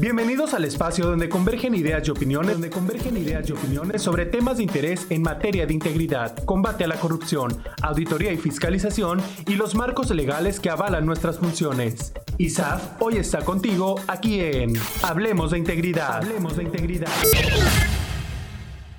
Bienvenidos al espacio donde convergen ideas y opiniones, donde convergen ideas y opiniones sobre temas de interés en materia de integridad, combate a la corrupción, auditoría y fiscalización y los marcos legales que avalan nuestras funciones. ISAF hoy está contigo aquí en Hablemos de Integridad. Hablemos de Integridad.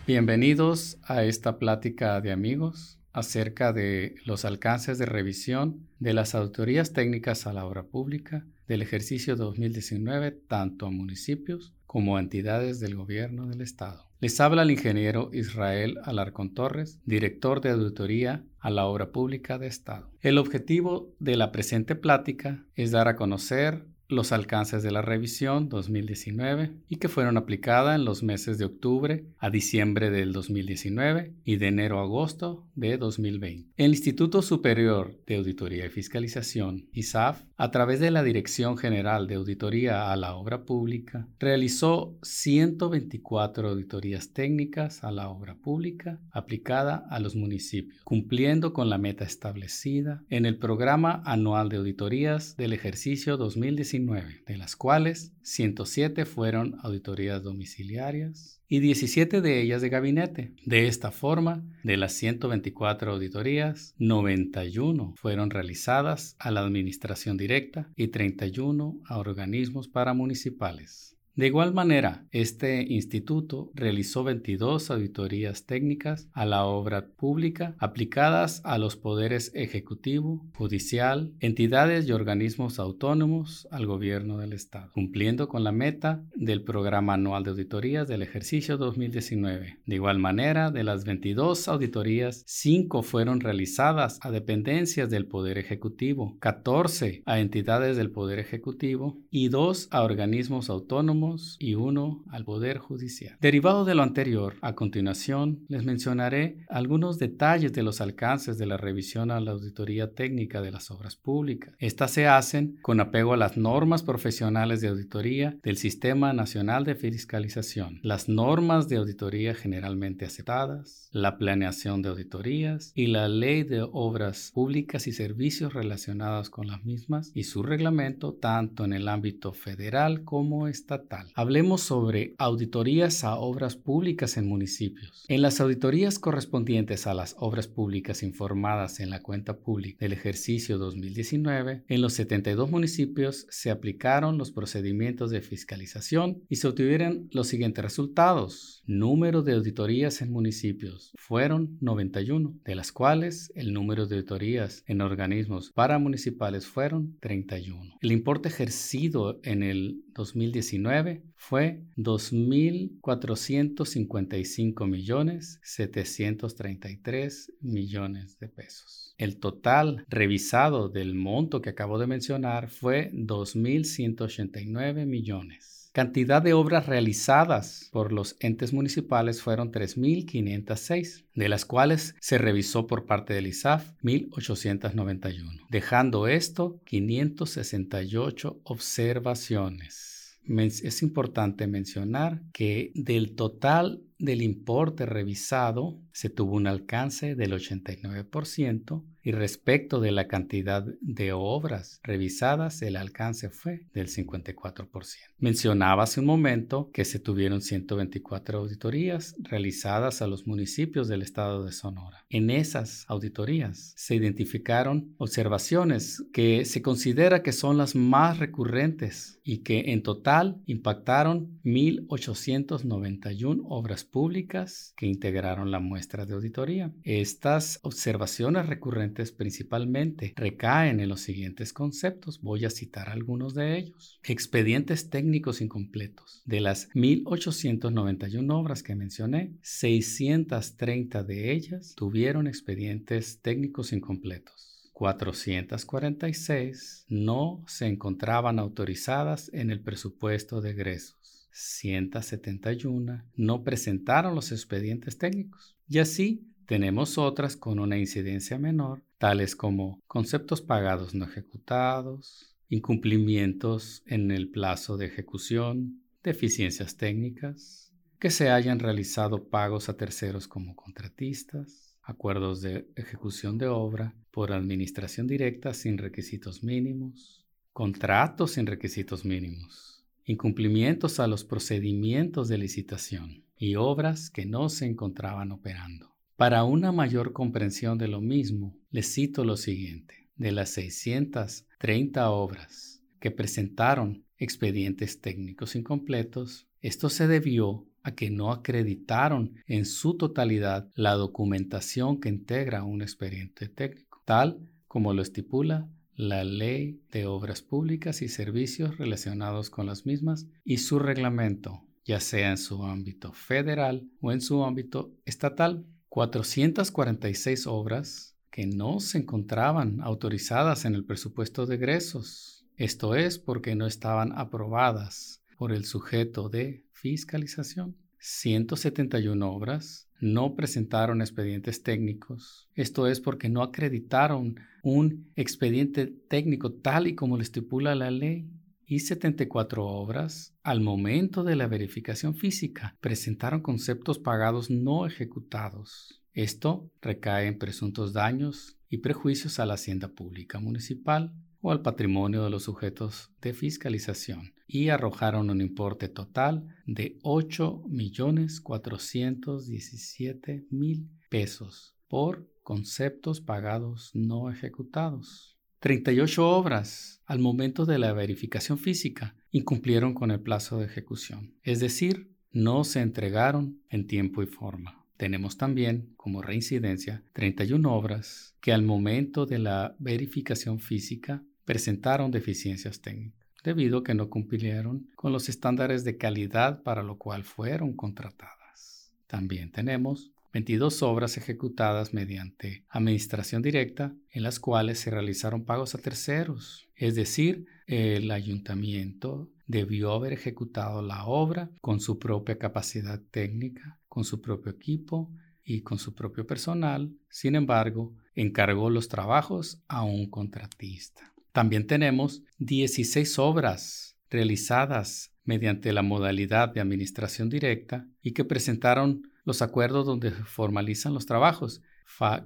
Bienvenidos a esta plática de amigos acerca de los alcances de revisión de las autorías técnicas a la obra pública del ejercicio 2019 tanto a municipios como a entidades del gobierno del Estado. Les habla el ingeniero Israel Alarcón Torres, director de auditoría a la obra pública de Estado. El objetivo de la presente plática es dar a conocer los alcances de la revisión 2019 y que fueron aplicadas en los meses de octubre a diciembre del 2019 y de enero a agosto de 2020. El Instituto Superior de Auditoría y Fiscalización, ISAF, a través de la Dirección General de Auditoría a la Obra Pública, realizó 124 auditorías técnicas a la obra pública aplicada a los municipios, cumpliendo con la meta establecida en el Programa Anual de Auditorías del ejercicio 2019 de las cuales 107 fueron auditorías domiciliarias y 17 de ellas de gabinete. De esta forma, de las 124 auditorías, 91 fueron realizadas a la administración directa y 31 a organismos paramunicipales. De igual manera, este instituto realizó 22 auditorías técnicas a la obra pública aplicadas a los poderes ejecutivo, judicial, entidades y organismos autónomos al gobierno del Estado, cumpliendo con la meta del programa anual de auditorías del ejercicio 2019. De igual manera, de las 22 auditorías, 5 fueron realizadas a dependencias del Poder Ejecutivo, 14 a entidades del Poder Ejecutivo y 2 a organismos autónomos y uno al Poder Judicial. Derivado de lo anterior, a continuación les mencionaré algunos detalles de los alcances de la revisión a la auditoría técnica de las obras públicas. Estas se hacen con apego a las normas profesionales de auditoría del Sistema Nacional de Fiscalización, las normas de auditoría generalmente aceptadas, la planeación de auditorías y la Ley de Obras Públicas y Servicios relacionados con las mismas y su reglamento tanto en el ámbito federal como estatal. Hablemos sobre auditorías a obras públicas en municipios. En las auditorías correspondientes a las obras públicas informadas en la cuenta pública del ejercicio 2019, en los 72 municipios se aplicaron los procedimientos de fiscalización y se obtuvieron los siguientes resultados. Número de auditorías en municipios fueron 91, de las cuales el número de auditorías en organismos paramunicipales fueron 31. El importe ejercido en el 2019 fue 2.455 millones 733 millones de pesos. El total revisado del monto que acabo de mencionar fue 2.189 millones. Cantidad de obras realizadas por los entes municipales fueron 3.506, de las cuales se revisó por parte del ISAF 1.891, dejando esto 568 observaciones es importante mencionar que del total del importe revisado se tuvo un alcance del 89% y respecto de la cantidad de obras revisadas el alcance fue del 54%. Mencionaba hace un momento que se tuvieron 124 auditorías realizadas a los municipios del estado de Sonora. En esas auditorías se identificaron observaciones que se considera que son las más recurrentes y que en total impactaron 1.891 obras públicas que integraron la muestra de auditoría. Estas observaciones recurrentes principalmente recaen en los siguientes conceptos. Voy a citar algunos de ellos. Expedientes técnicos incompletos. De las 1.891 obras que mencioné, 630 de ellas tuvieron expedientes técnicos incompletos. 446 no se encontraban autorizadas en el presupuesto de egresos. 171 no presentaron los expedientes técnicos. Y así tenemos otras con una incidencia menor, tales como conceptos pagados no ejecutados, incumplimientos en el plazo de ejecución, deficiencias técnicas, que se hayan realizado pagos a terceros como contratistas, acuerdos de ejecución de obra por administración directa sin requisitos mínimos, contratos sin requisitos mínimos, incumplimientos a los procedimientos de licitación y obras que no se encontraban operando. Para una mayor comprensión de lo mismo, les cito lo siguiente. De las 630 obras que presentaron expedientes técnicos incompletos, esto se debió a que no acreditaron en su totalidad la documentación que integra un expediente técnico, tal como lo estipula la Ley de Obras Públicas y Servicios relacionados con las mismas y su reglamento, ya sea en su ámbito federal o en su ámbito estatal. 446 obras que no se encontraban autorizadas en el presupuesto de egresos. Esto es porque no estaban aprobadas por el sujeto de fiscalización. 171 obras no presentaron expedientes técnicos. Esto es porque no acreditaron un expediente técnico tal y como lo estipula la ley. Y 74 obras, al momento de la verificación física, presentaron conceptos pagados no ejecutados. Esto recae en presuntos daños y prejuicios a la hacienda pública municipal o al patrimonio de los sujetos de fiscalización y arrojaron un importe total de 8.417.000 pesos por conceptos pagados no ejecutados. 38 obras al momento de la verificación física incumplieron con el plazo de ejecución, es decir, no se entregaron en tiempo y forma. Tenemos también como reincidencia 31 obras que al momento de la verificación física presentaron deficiencias técnicas debido a que no cumplieron con los estándares de calidad para lo cual fueron contratadas. También tenemos 22 obras ejecutadas mediante administración directa en las cuales se realizaron pagos a terceros, es decir, el ayuntamiento debió haber ejecutado la obra con su propia capacidad técnica, con su propio equipo y con su propio personal, sin embargo, encargó los trabajos a un contratista. También tenemos 16 obras realizadas mediante la modalidad de administración directa y que presentaron los acuerdos donde formalizan los trabajos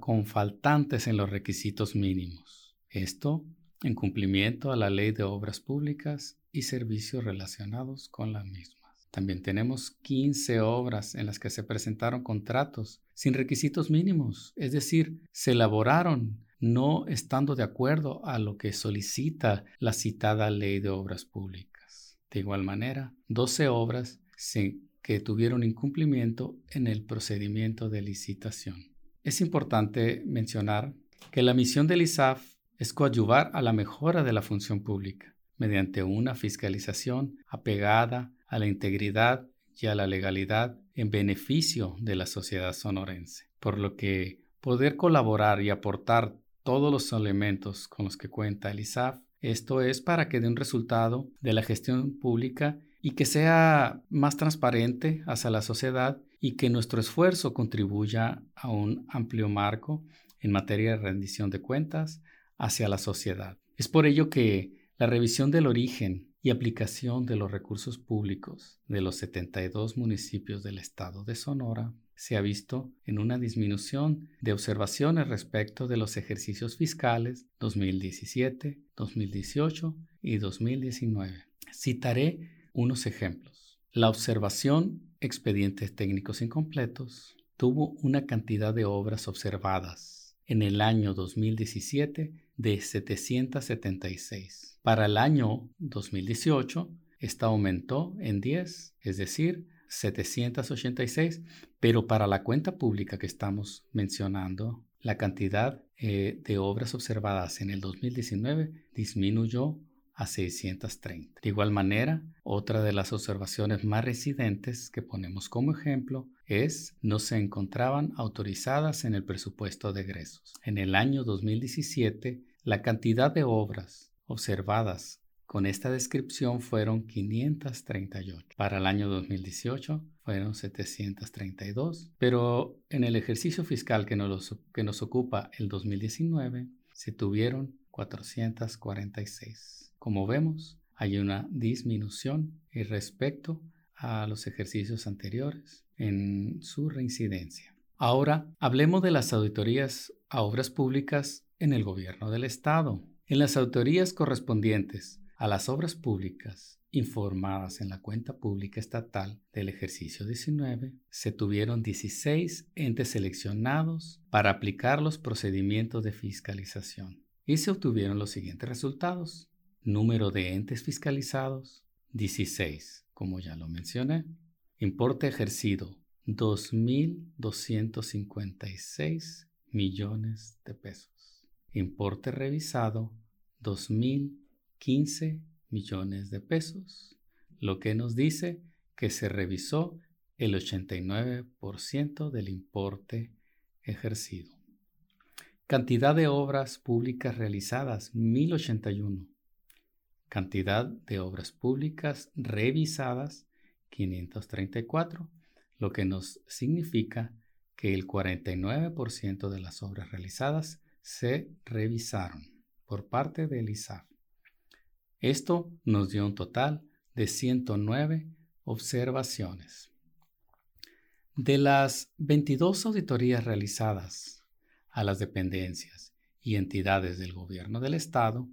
con faltantes en los requisitos mínimos. Esto en cumplimiento a la ley de obras públicas y servicios relacionados con las mismas. También tenemos 15 obras en las que se presentaron contratos sin requisitos mínimos, es decir, se elaboraron no estando de acuerdo a lo que solicita la citada ley de obras públicas. De igual manera, 12 obras que tuvieron incumplimiento en el procedimiento de licitación. Es importante mencionar que la misión del ISAF es coadyuvar a la mejora de la función pública mediante una fiscalización apegada a la integridad y a la legalidad en beneficio de la sociedad sonorense, por lo que poder colaborar y aportar todos los elementos con los que cuenta el ISAF. Esto es para que dé un resultado de la gestión pública y que sea más transparente hacia la sociedad y que nuestro esfuerzo contribuya a un amplio marco en materia de rendición de cuentas hacia la sociedad. Es por ello que la revisión del origen y aplicación de los recursos públicos de los 72 municipios del estado de Sonora se ha visto en una disminución de observaciones respecto de los ejercicios fiscales 2017, 2018 y 2019. Citaré unos ejemplos. La observación expedientes técnicos incompletos tuvo una cantidad de obras observadas en el año 2017 de 776. Para el año 2018, esta aumentó en 10, es decir, 786, pero para la cuenta pública que estamos mencionando, la cantidad eh, de obras observadas en el 2019 disminuyó a 630. De igual manera, otra de las observaciones más residentes que ponemos como ejemplo es no se encontraban autorizadas en el presupuesto de egresos. En el año 2017, la cantidad de obras observadas con esta descripción fueron 538. Para el año 2018 fueron 732. Pero en el ejercicio fiscal que nos, que nos ocupa el 2019 se tuvieron 446. Como vemos, hay una disminución respecto a los ejercicios anteriores en su reincidencia. Ahora hablemos de las auditorías a obras públicas en el gobierno del Estado. En las autorías correspondientes a las obras públicas informadas en la cuenta pública estatal del ejercicio 19, se tuvieron 16 entes seleccionados para aplicar los procedimientos de fiscalización y se obtuvieron los siguientes resultados. Número de entes fiscalizados, 16, como ya lo mencioné. Importe ejercido, 2.256 millones de pesos. Importe revisado, 2.015 millones de pesos, lo que nos dice que se revisó el 89% del importe ejercido. Cantidad de obras públicas realizadas, 1081. Cantidad de obras públicas revisadas, 534, lo que nos significa que el 49% de las obras realizadas se revisaron por parte del ISAF. Esto nos dio un total de 109 observaciones. De las 22 auditorías realizadas a las dependencias y entidades del gobierno del Estado,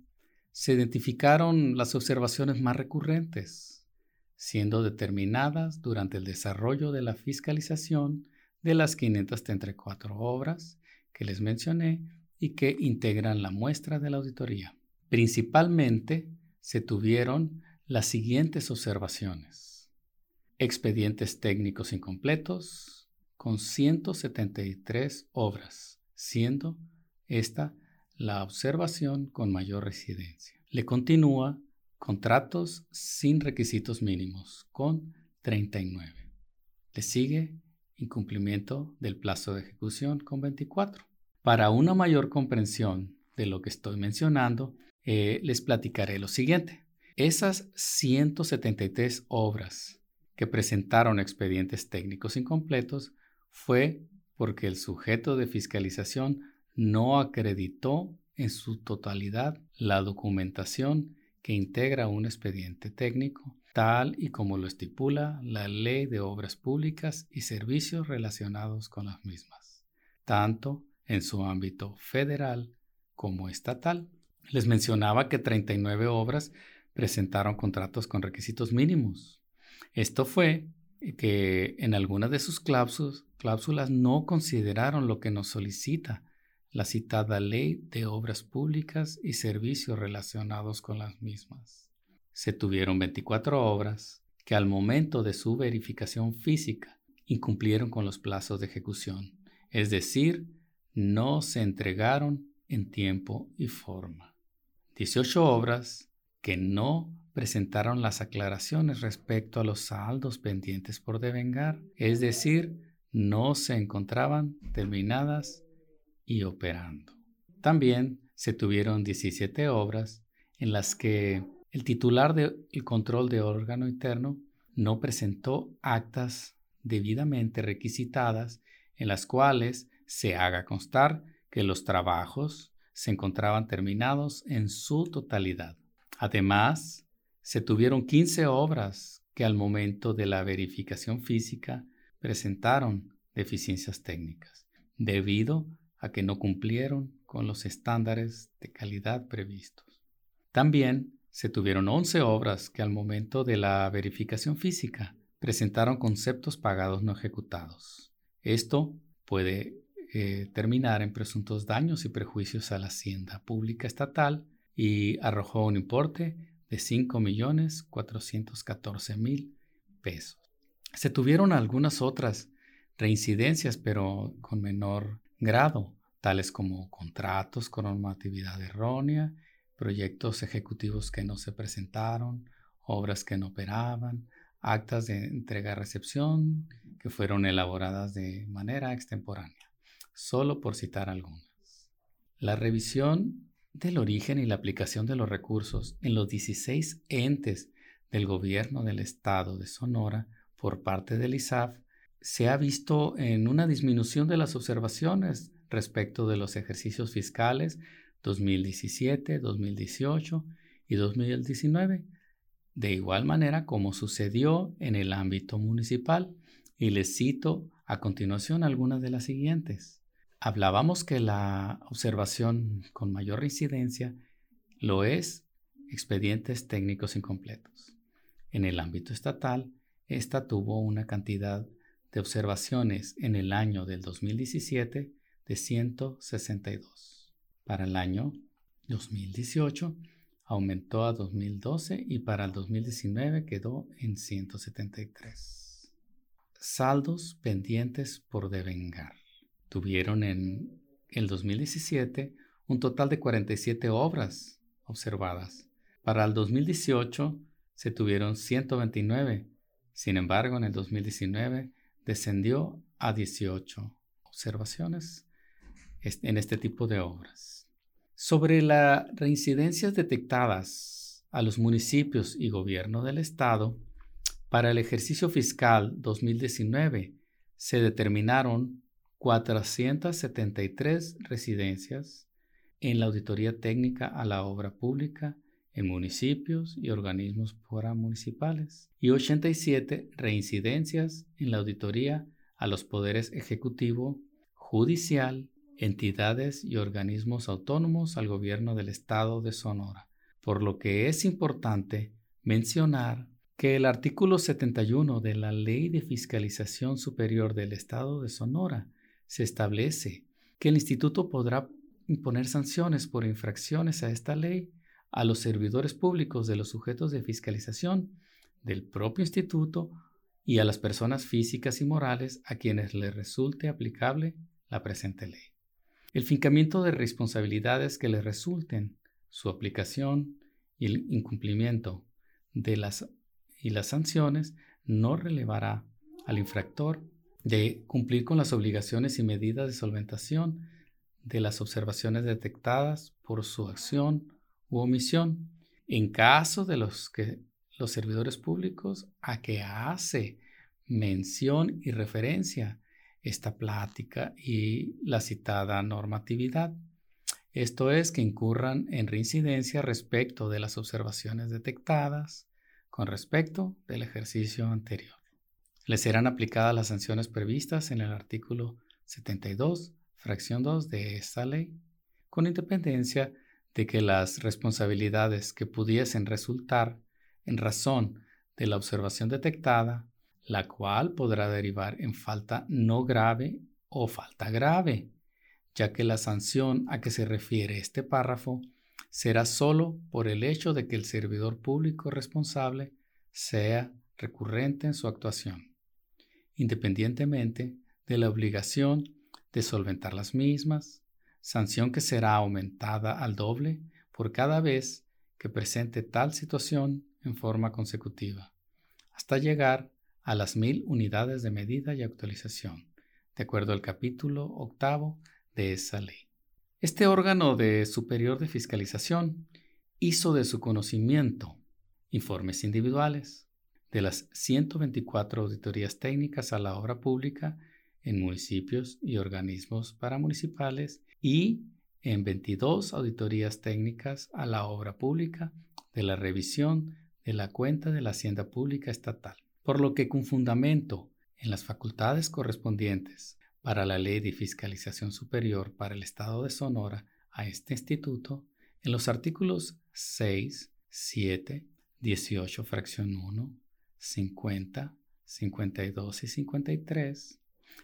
se identificaron las observaciones más recurrentes, siendo determinadas durante el desarrollo de la fiscalización de las 534 obras que les mencioné y que integran la muestra de la auditoría. Principalmente se tuvieron las siguientes observaciones. Expedientes técnicos incompletos con 173 obras, siendo esta la observación con mayor residencia. Le continúa contratos sin requisitos mínimos con 39. Le sigue incumplimiento del plazo de ejecución con 24. Para una mayor comprensión de lo que estoy mencionando, eh, les platicaré lo siguiente. Esas 173 obras que presentaron expedientes técnicos incompletos fue porque el sujeto de fiscalización no acreditó en su totalidad la documentación que integra un expediente técnico, tal y como lo estipula la Ley de Obras Públicas y Servicios relacionados con las mismas, tanto en su ámbito federal como estatal. Les mencionaba que 39 obras presentaron contratos con requisitos mínimos. Esto fue que en algunas de sus cláusulas, no consideraron lo que nos solicita la citada Ley de Obras Públicas y Servicios relacionados con las mismas. Se tuvieron 24 obras que al momento de su verificación física incumplieron con los plazos de ejecución, es decir, no se entregaron en tiempo y forma. 18 obras que no presentaron las aclaraciones respecto a los saldos pendientes por devengar, es decir, no se encontraban terminadas y operando. También se tuvieron 17 obras en las que el titular del control de órgano interno no presentó actas debidamente requisitadas en las cuales se haga constar que los trabajos se encontraban terminados en su totalidad. Además, se tuvieron 15 obras que al momento de la verificación física presentaron deficiencias técnicas, debido a que no cumplieron con los estándares de calidad previstos. También se tuvieron 11 obras que al momento de la verificación física presentaron conceptos pagados no ejecutados. Esto puede eh, terminar en presuntos daños y prejuicios a la hacienda pública estatal y arrojó un importe de 5.414.000 pesos. Se tuvieron algunas otras reincidencias, pero con menor grado, tales como contratos con normatividad errónea, proyectos ejecutivos que no se presentaron, obras que no operaban, actas de entrega-recepción que fueron elaboradas de manera extemporánea solo por citar algunas. La revisión del origen y la aplicación de los recursos en los 16 entes del gobierno del estado de Sonora por parte del ISAF se ha visto en una disminución de las observaciones respecto de los ejercicios fiscales 2017, 2018 y 2019, de igual manera como sucedió en el ámbito municipal, y les cito a continuación algunas de las siguientes. Hablábamos que la observación con mayor incidencia lo es expedientes técnicos incompletos. En el ámbito estatal, esta tuvo una cantidad de observaciones en el año del 2017 de 162. Para el año 2018 aumentó a 2012 y para el 2019 quedó en 173. Saldos pendientes por devengar. Tuvieron en el 2017 un total de 47 obras observadas. Para el 2018 se tuvieron 129. Sin embargo, en el 2019 descendió a 18 observaciones en este tipo de obras. Sobre las reincidencias detectadas a los municipios y gobierno del Estado, para el ejercicio fiscal 2019 se determinaron 473 residencias en la auditoría técnica a la obra pública en municipios y organismos municipales y 87 reincidencias en la auditoría a los poderes ejecutivo, judicial, entidades y organismos autónomos al gobierno del estado de Sonora, por lo que es importante mencionar que el artículo 71 de la Ley de Fiscalización Superior del Estado de Sonora se establece que el instituto podrá imponer sanciones por infracciones a esta ley a los servidores públicos de los sujetos de fiscalización del propio instituto y a las personas físicas y morales a quienes les resulte aplicable la presente ley. El fincamiento de responsabilidades que le resulten, su aplicación y el incumplimiento de las y las sanciones no relevará al infractor de cumplir con las obligaciones y medidas de solventación de las observaciones detectadas por su acción u omisión en caso de los que los servidores públicos a que hace mención y referencia esta plática y la citada normatividad. Esto es que incurran en reincidencia respecto de las observaciones detectadas con respecto del ejercicio anterior. Les serán aplicadas las sanciones previstas en el artículo 72 fracción 2 de esta ley, con independencia de que las responsabilidades que pudiesen resultar en razón de la observación detectada, la cual podrá derivar en falta no grave o falta grave, ya que la sanción a que se refiere este párrafo será sólo por el hecho de que el servidor público responsable sea recurrente en su actuación, independientemente de la obligación de solventar las mismas, sanción que será aumentada al doble por cada vez que presente tal situación en forma consecutiva, hasta llegar a las mil unidades de medida y actualización, de acuerdo al capítulo octavo de esa ley. Este órgano de superior de fiscalización hizo de su conocimiento informes individuales de las 124 auditorías técnicas a la obra pública en municipios y organismos paramunicipales y en 22 auditorías técnicas a la obra pública de la revisión de la cuenta de la Hacienda Pública Estatal, por lo que con fundamento en las facultades correspondientes para la Ley de Fiscalización Superior para el Estado de Sonora a este instituto, en los artículos 6, 7, 18, fracción 1, 50, 52 y 53,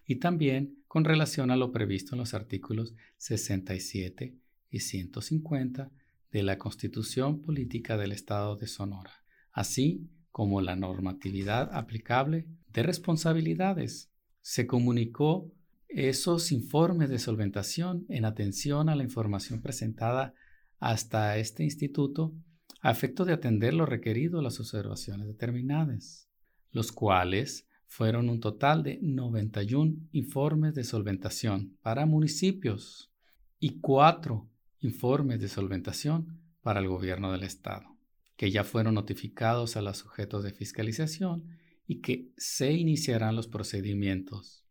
y también con relación a lo previsto en los artículos 67 y 150 de la Constitución Política del Estado de Sonora, así como la normatividad aplicable de responsabilidades. Se comunicó esos informes de solventación en atención a la información presentada hasta este instituto a efecto de atender lo requerido las observaciones determinadas, los cuales fueron un total de 91 informes de solventación para municipios y 4 informes de solventación para el gobierno del estado, que ya fueron notificados a los sujetos de fiscalización y que se iniciarán los procedimientos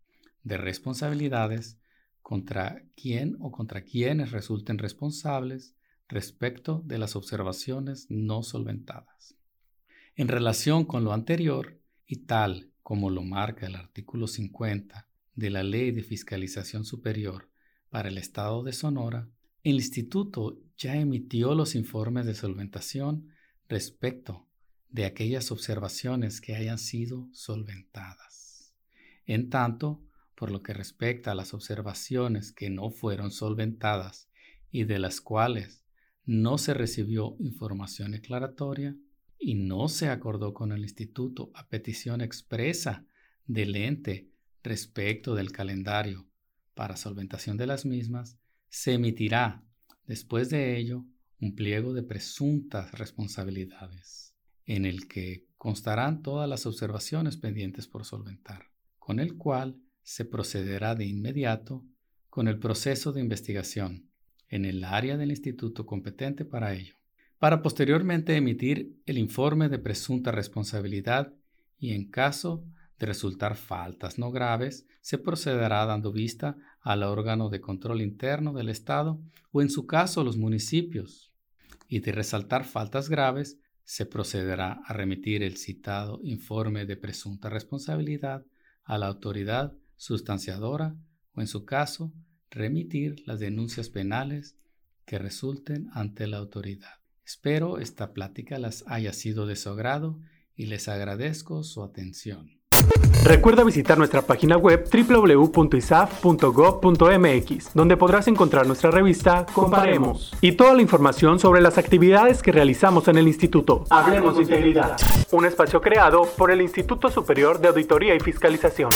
de responsabilidades contra quien o contra quienes resulten responsables respecto de las observaciones no solventadas. En relación con lo anterior, y tal como lo marca el artículo 50 de la Ley de Fiscalización Superior para el Estado de Sonora, el instituto ya emitió los informes de solventación respecto de aquellas observaciones que hayan sido solventadas. En tanto, por lo que respecta a las observaciones que no fueron solventadas y de las cuales no se recibió información declaratoria y no se acordó con el instituto a petición expresa del ente respecto del calendario para solventación de las mismas, se emitirá después de ello un pliego de presuntas responsabilidades, en el que constarán todas las observaciones pendientes por solventar, con el cual se procederá de inmediato con el proceso de investigación en el área del instituto competente para ello, para posteriormente emitir el informe de presunta responsabilidad y en caso de resultar faltas no graves, se procederá dando vista al órgano de control interno del Estado o en su caso los municipios. Y de resaltar faltas graves, se procederá a remitir el citado informe de presunta responsabilidad a la autoridad sustanciadora o en su caso remitir las denuncias penales que resulten ante la autoridad. Espero esta plática las haya sido de su agrado y les agradezco su atención. Recuerda visitar nuestra página web www.isaf.gov.mx, donde podrás encontrar nuestra revista Comparemos y toda la información sobre las actividades que realizamos en el instituto. Hablemos de Integridad, un espacio creado por el Instituto Superior de Auditoría y Fiscalización.